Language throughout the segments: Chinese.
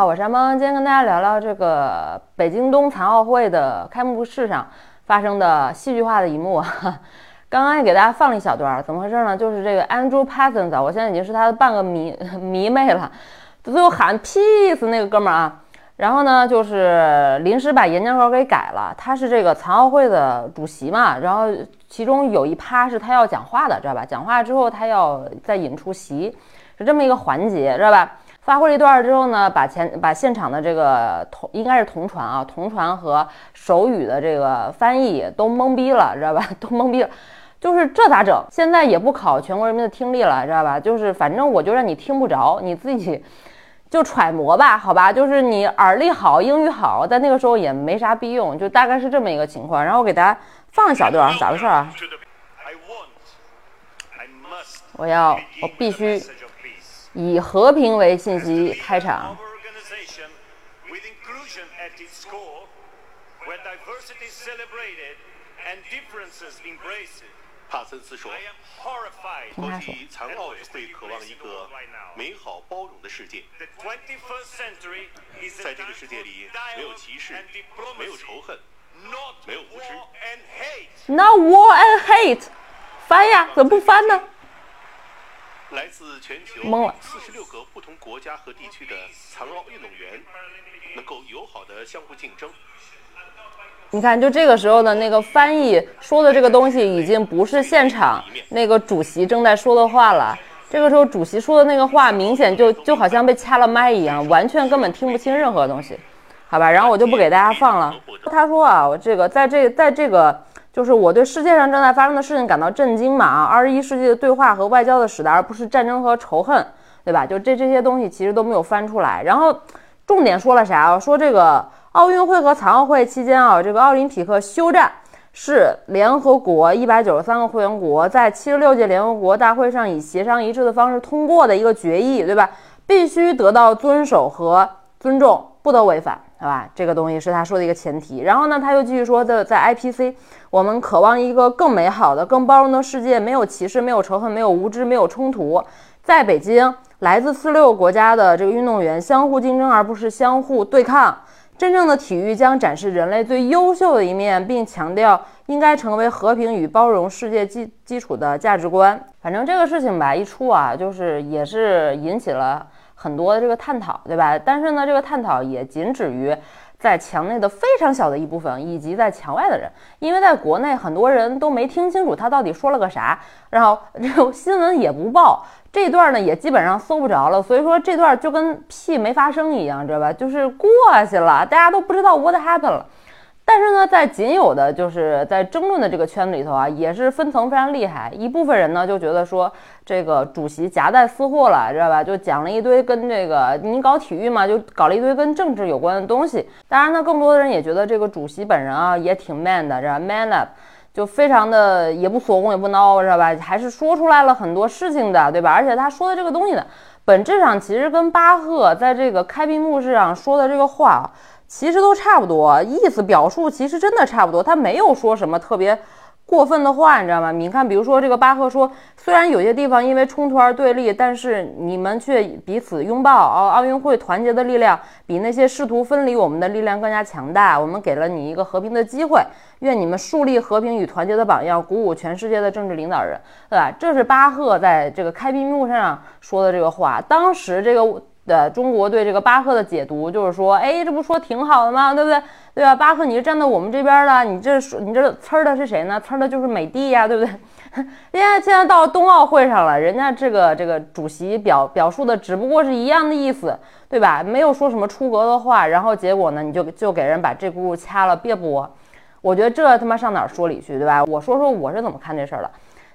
好，我是山猫，今天跟大家聊聊这个北京冬残奥会的开幕式上发生的戏剧化的一幕。刚刚也给大家放了一小段，怎么回事呢？就是这个 Andrew Parsons，我现在已经是他的半个迷 迷妹了，最后喊 peace 那个哥们儿啊。然后呢，就是临时把演讲稿给改了。他是这个残奥会的主席嘛，然后其中有一趴是他要讲话的，知道吧？讲话之后他要再引出席，是这么一个环节，知道吧？发挥了一段之后呢，把前把现场的这个同应该是同传啊，同传和手语的这个翻译都懵逼了，知道吧？都懵逼了，就是这咋整？现在也不考全国人民的听力了，知道吧？就是反正我就让你听不着，你自己。就揣摩吧，好吧，就是你耳力好，英语好，在那个时候也没啥必用，就大概是这么一个情况。然后我给大家放一小段，咋回事啊？我要，我必须以和平为信息开场。帕森斯说：“国际残奥委会渴望一个美好包容的世界，在这个世界里没有歧视，没有仇恨，没有无知。” Not war and hate，翻呀？怎么不翻呢？来自全球四十六个不同国家和地区的残奥运动员能够友好的相互竞争。你看，就这个时候的那个翻译说的这个东西，已经不是现场那个主席正在说的话了。这个时候，主席说的那个话，明显就就好像被掐了麦一样，完全根本听不清任何东西，好吧？然后我就不给大家放了。他说啊，我这个在这在这个就是我对世界上正在发生的事情感到震惊嘛啊，二十一世纪的对话和外交的时代，而不是战争和仇恨，对吧？就这这些东西其实都没有翻出来。然后重点说了啥啊？说这个。奥运会和残奥会期间啊，这个奥林匹克休战是联合国一百九十三个会员国在七十六届联合国大会上以协商一致的方式通过的一个决议，对吧？必须得到遵守和尊重，不得违反，对吧？这个东西是他说的一个前提。然后呢，他又继续说的，在 IPC，我们渴望一个更美好的、更包容的世界，没有歧视，没有仇恨，没有无知，没有冲突。在北京，来自四六国家的这个运动员相互竞争，而不是相互对抗。真正的体育将展示人类最优秀的一面，并强调应该成为和平与包容世界基基础的价值观。反正这个事情吧，一出啊，就是也是引起了很多的这个探讨，对吧？但是呢，这个探讨也仅止于在墙内的非常小的一部分，以及在墙外的人，因为在国内很多人都没听清楚他到底说了个啥，然后这个新闻也不报。这段呢也基本上搜不着了，所以说这段就跟屁没发生一样，知道吧？就是过去了，大家都不知道 what happened 了。但是呢，在仅有的就是在争论的这个圈子里头啊，也是分层非常厉害。一部分人呢就觉得说这个主席夹带私货了，知道吧？就讲了一堆跟这个你搞体育嘛，就搞了一堆跟政治有关的东西。当然呢，更多的人也觉得这个主席本人啊也挺 man 的，知道 man up。就非常的也不锁供也不孬，知道吧？还是说出来了很多事情的，对吧？而且他说的这个东西呢，本质上其实跟巴赫在这个开闭幕式上说的这个话，其实都差不多，意思表述其实真的差不多。他没有说什么特别。过分的话，你知道吗？你看，比如说这个巴赫说，虽然有些地方因为冲突而对立，但是你们却彼此拥抱。奥奥运会团结的力量比那些试图分离我们的力量更加强大。我们给了你一个和平的机会，愿你们树立和平与团结的榜样，鼓舞全世界的政治领导人，对吧？这是巴赫在这个开闭幕上说的这个话。当时这个。对中国对这个巴赫的解读就是说，哎，这不说挺好的吗？对不对？对吧？巴赫，你是站在我们这边的，你这说你这呲的是谁呢？呲的就是美帝呀，对不对？现在现在到冬奥会上了，人家这个这个主席表表述的只不过是一样的意思，对吧？没有说什么出格的话，然后结果呢，你就就给人把这轱辘掐了，别播。我觉得这他妈上哪儿说理去，对吧？我说说我是怎么看这事儿的。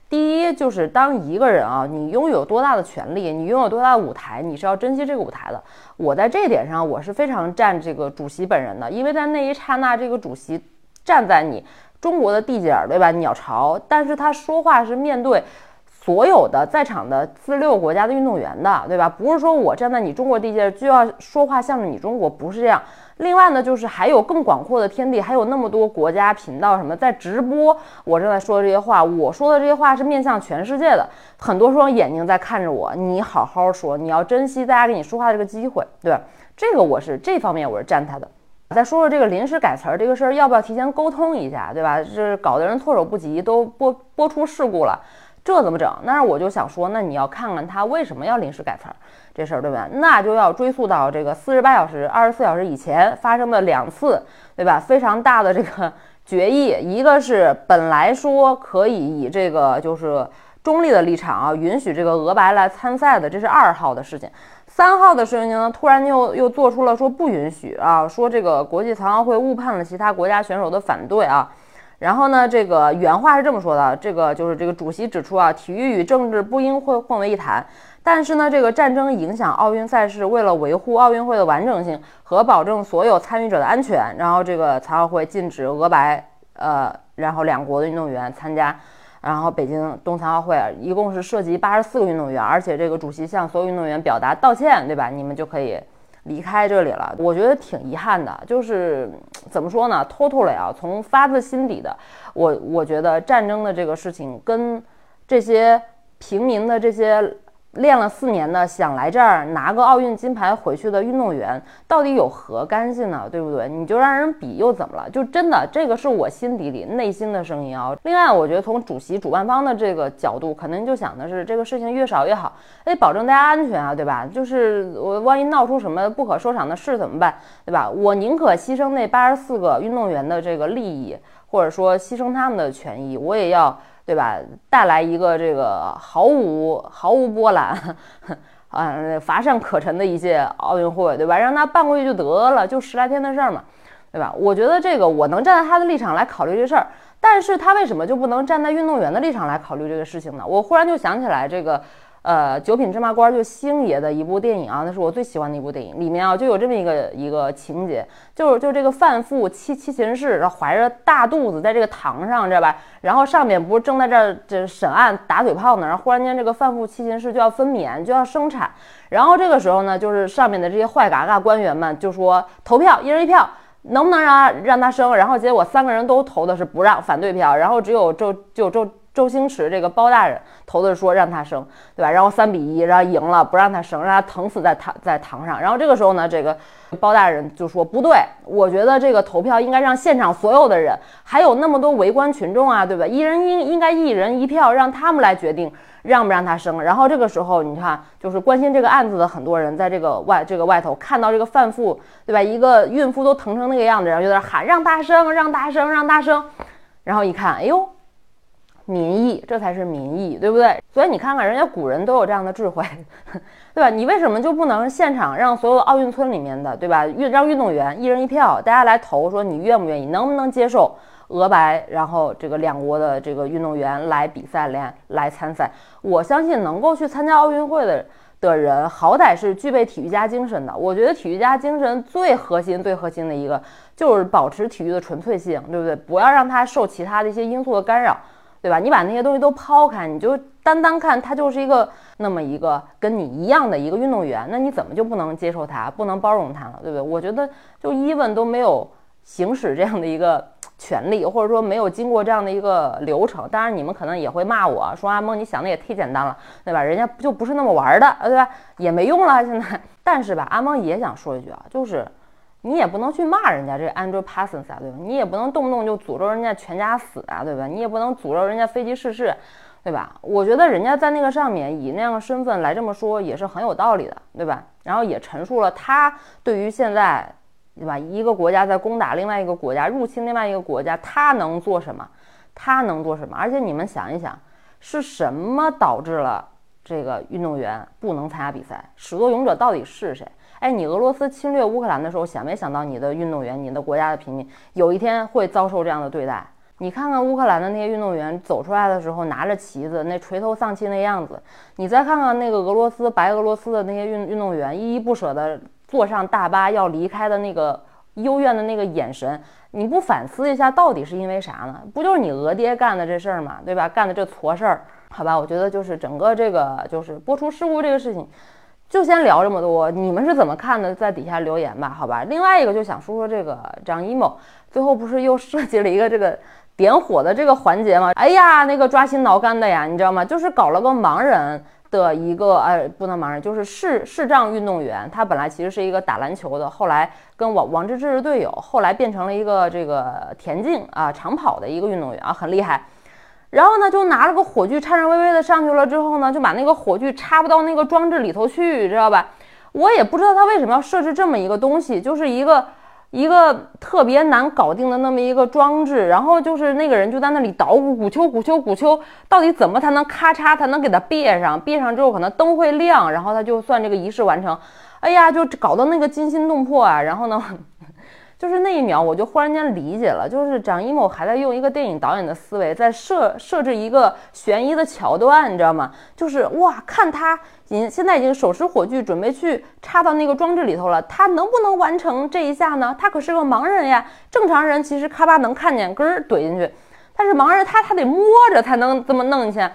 第一就是当一个人啊，你拥有多大的权利，你拥有多大的舞台，你是要珍惜这个舞台的。我在这点上，我是非常站这个主席本人的，因为在那一刹那，这个主席站在你中国的地界儿，对吧？鸟巢，但是他说话是面对。所有的在场的四六个国家的运动员的，对吧？不是说我站在你中国地界就要说话向着你中国，不是这样。另外呢，就是还有更广阔的天地，还有那么多国家频道什么在直播。我正在说这些话，我说的这些话是面向全世界的，很多双眼睛在看着我。你好好说，你要珍惜大家给你说话这个机会，对吧？这个我是这方面我是站他的。再说说这个临时改词儿这个事儿，要不要提前沟通一下，对吧？这搞得人措手不及，都播播出事故了，这怎么整？那我就想说，那你要看看他为什么要临时改词儿这事儿，对吧？那就要追溯到这个四十八小时、二十四小时以前发生的两次，对吧？非常大的这个决议，一个是本来说可以以这个就是中立的立场啊，允许这个俄白来参赛的，这是二号的事情。三号的事情呢，突然又又做出了说不允许啊，说这个国际残奥会误判了其他国家选手的反对啊，然后呢，这个原话是这么说的，这个就是这个主席指出啊，体育与政治不应混混为一谈，但是呢，这个战争影响奥运赛事，为了维护奥运会的完整性和保证所有参与者的安全，然后这个残奥会禁止俄白呃，然后两国的运动员参加。然后北京冬残奥会一共是涉及八十四个运动员，而且这个主席向所有运动员表达道歉，对吧？你们就可以离开这里了。我觉得挺遗憾的，就是怎么说呢？totally 啊，从发自心底的，我我觉得战争的这个事情跟这些平民的这些。练了四年的，想来这儿拿个奥运金牌回去的运动员，到底有何干系呢？对不对？你就让人比又怎么了？就真的这个是我心底里内心的声音啊。另外，我觉得从主席主办方的这个角度，肯定就想的是这个事情越少越好，得保证大家安全啊，对吧？就是我万一闹出什么不可收场的事怎么办？对吧？我宁可牺牲那八十四个运动员的这个利益，或者说牺牲他们的权益，我也要。对吧？带来一个这个毫无毫无波澜，啊，乏善可陈的一届奥运会，对吧？让他办过去就得了，就十来天的事儿嘛，对吧？我觉得这个我能站在他的立场来考虑这事儿，但是他为什么就不能站在运动员的立场来考虑这个事情呢？我忽然就想起来这个。呃，九品芝麻官就星爷的一部电影啊，那是我最喜欢的一部电影。里面啊就有这么一个一个情节，就是就这个范富七七擒士，然后怀着大肚子在这个堂上，知道吧？然后上面不是正在这儿这审案打嘴炮呢，然后忽然间这个范富七擒士就要分娩，就要生产。然后这个时候呢，就是上面的这些坏嘎嘎官员们就说投票，一人一票，能不能让让他生？然后结果三个人都投的是不让，反对票。然后只有周就周。周星驰这个包大人投的说让他生，对吧？然后三比一，然后赢了，不让他生，让他疼死在堂在堂上。然后这个时候呢，这个包大人就说不对，我觉得这个投票应该让现场所有的人，还有那么多围观群众啊，对吧？一人应应该一人一票，让他们来决定让不让他生。然后这个时候，你看，就是关心这个案子的很多人，在这个外这个外头看到这个范妇，对吧？一个孕妇都疼成那个样子，然后就在喊让大生，让大生，让大生。然后一看，哎呦。民意，这才是民意，对不对？所以你看看，人家古人都有这样的智慧，对吧？你为什么就不能现场让所有奥运村里面的，对吧？运让运动员一人一票，大家来投，说你愿不愿意，能不能接受俄白，然后这个两国的这个运动员来比赛，来来参赛？我相信能够去参加奥运会的的人，好歹是具备体育家精神的。我觉得体育家精神最核心、最核心的一个就是保持体育的纯粹性，对不对？不要让它受其他的一些因素的干扰。对吧？你把那些东西都抛开，你就单单看他就是一个那么一个跟你一样的一个运动员，那你怎么就不能接受他，不能包容他了？对不对？我觉得就伊问都没有行使这样的一个权利，或者说没有经过这样的一个流程。当然，你们可能也会骂我说阿蒙，你想的也忒简单了，对吧？人家就不是那么玩的，对吧？也没用了现在。但是吧，阿蒙也想说一句啊，就是。你也不能去骂人家这 Andrew Parsons 啊，对吧？你也不能动不动就诅咒人家全家死啊，对吧？你也不能诅咒人家飞机失事，对吧？我觉得人家在那个上面以那样的身份来这么说也是很有道理的，对吧？然后也陈述了他对于现在，对吧？一个国家在攻打另外一个国家，入侵另外一个国家，他能做什么？他能做什么？而且你们想一想，是什么导致了这个运动员不能参加比赛？始作俑者到底是谁？哎，你俄罗斯侵略乌克兰的时候，想没想到你的运动员、你的国家的平民有一天会遭受这样的对待？你看看乌克兰的那些运动员走出来的时候，拿着旗子，那垂头丧气那样子；你再看看那个俄罗斯、白俄罗斯的那些运运动员，依依不舍地坐上大巴要离开的那个幽怨的那个眼神，你不反思一下，到底是因为啥呢？不就是你俄爹干的这事儿吗？对吧？干的这错事儿，好吧？我觉得就是整个这个就是播出事故这个事情。就先聊这么多，你们是怎么看的？在底下留言吧，好吧。另外一个就想说说这个张一某，最后不是又设计了一个这个点火的这个环节吗？哎呀，那个抓心挠肝的呀，你知道吗？就是搞了个盲人。的一个呃，不能盲人，就是视视障运动员。他本来其实是一个打篮球的，后来跟王王治郅是队友，后来变成了一个这个田径啊长跑的一个运动员啊，很厉害。然后呢，就拿了个火炬，颤颤巍巍的上去了之后呢，就把那个火炬插不到那个装置里头去，知道吧？我也不知道他为什么要设置这么一个东西，就是一个。一个特别难搞定的那么一个装置，然后就是那个人就在那里捣鼓，鼓秋鼓秋鼓秋，到底怎么才能咔嚓才能给它别上？别上之后可能灯会亮，然后他就算这个仪式完成。哎呀，就搞到那个惊心动魄啊！然后呢？就是那一秒，我就忽然间理解了，就是张艺谋还在用一个电影导演的思维，在设设置一个悬疑的桥段，你知道吗？就是哇，看他已经现在已经手持火炬，准备去插到那个装置里头了，他能不能完成这一下呢？他可是个盲人呀，正常人其实咔吧能看见，根儿怼进去，但是盲人他他得摸着才能这么弄进去，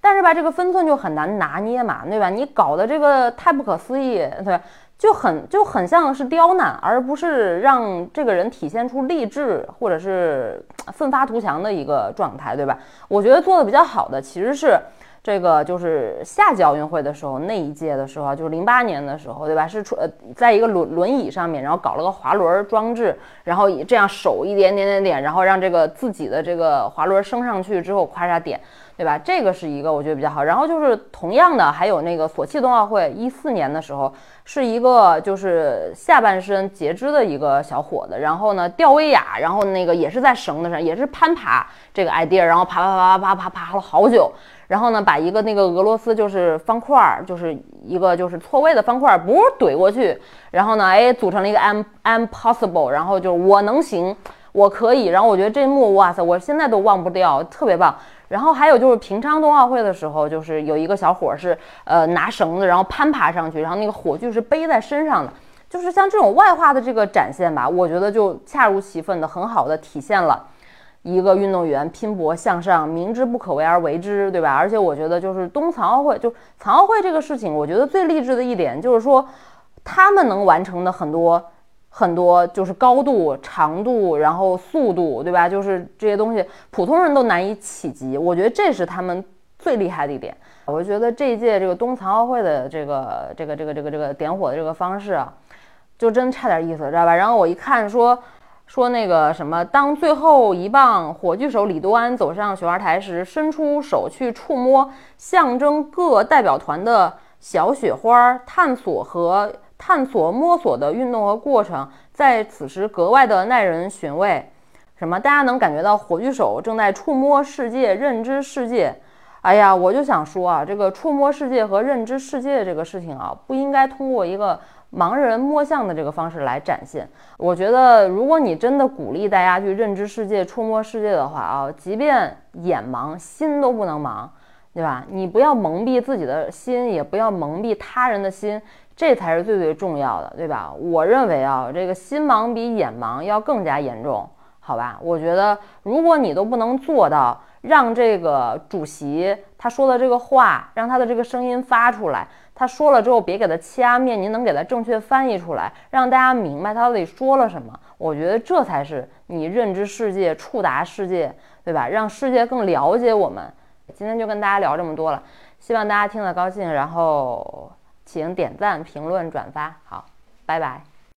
但是吧，这个分寸就很难拿捏嘛，对吧？你搞的这个太不可思议，对。就很就很像是刁难，而不是让这个人体现出励志或者是奋发图强的一个状态，对吧？我觉得做的比较好的其实是这个，就是夏季奥运会的时候那一届的时候，就是零八年的时候，对吧？是出呃，在一个轮轮椅上面，然后搞了个滑轮装置，然后以这样手一点点点点，然后让这个自己的这个滑轮升上去之后，咔嚓点。对吧？这个是一个我觉得比较好。然后就是同样的，还有那个索契冬奥会一四年的时候，是一个就是下半身截肢的一个小伙子，然后呢吊威亚，然后那个也是在绳子上，也是攀爬这个 idea，然后爬爬爬爬爬爬爬了好久，然后呢把一个那个俄罗斯就是方块儿，就是一个就是错位的方块儿，不怼过去，然后呢哎组成了一个 I'm I'm possible，然后就是我能行，我可以。然后我觉得这幕哇塞，我现在都忘不掉，特别棒。然后还有就是平昌冬奥会的时候，就是有一个小伙是呃拿绳子，然后攀爬上去，然后那个火炬是背在身上的，就是像这种外化的这个展现吧，我觉得就恰如其分的很好的体现了一个运动员拼搏向上，明知不可为而为之，对吧？而且我觉得就是冬残奥会，就残奥会这个事情，我觉得最励志的一点就是说他们能完成的很多。很多就是高度、长度，然后速度，对吧？就是这些东西，普通人都难以企及。我觉得这是他们最厉害的一点。我觉得这一届这个冬残奥会的这个、这个、这个、这个、这个点火的这个方式啊，就真差点意思，知道吧？然后我一看说说那个什么，当最后一棒火炬手李多安走上雪花台时，伸出手去触摸象征各代表团的小雪花，探索和。探索摸索的运动和过程，在此时格外的耐人寻味。什么？大家能感觉到火炬手正在触摸世界、认知世界。哎呀，我就想说啊，这个触摸世界和认知世界这个事情啊，不应该通过一个盲人摸象的这个方式来展现。我觉得，如果你真的鼓励大家去认知世界、触摸世界的话啊，即便眼盲，心都不能盲，对吧？你不要蒙蔽自己的心，也不要蒙蔽他人的心。这才是最最重要的，对吧？我认为啊，这个心盲比眼盲要更加严重，好吧？我觉得，如果你都不能做到让这个主席他说的这个话，让他的这个声音发出来，他说了之后别给他掐灭，您能给他正确翻译出来，让大家明白他到底说了什么？我觉得这才是你认知世界、触达世界，对吧？让世界更了解我们。今天就跟大家聊这么多了，希望大家听得高兴，然后。请点赞、评论、转发，好，拜拜。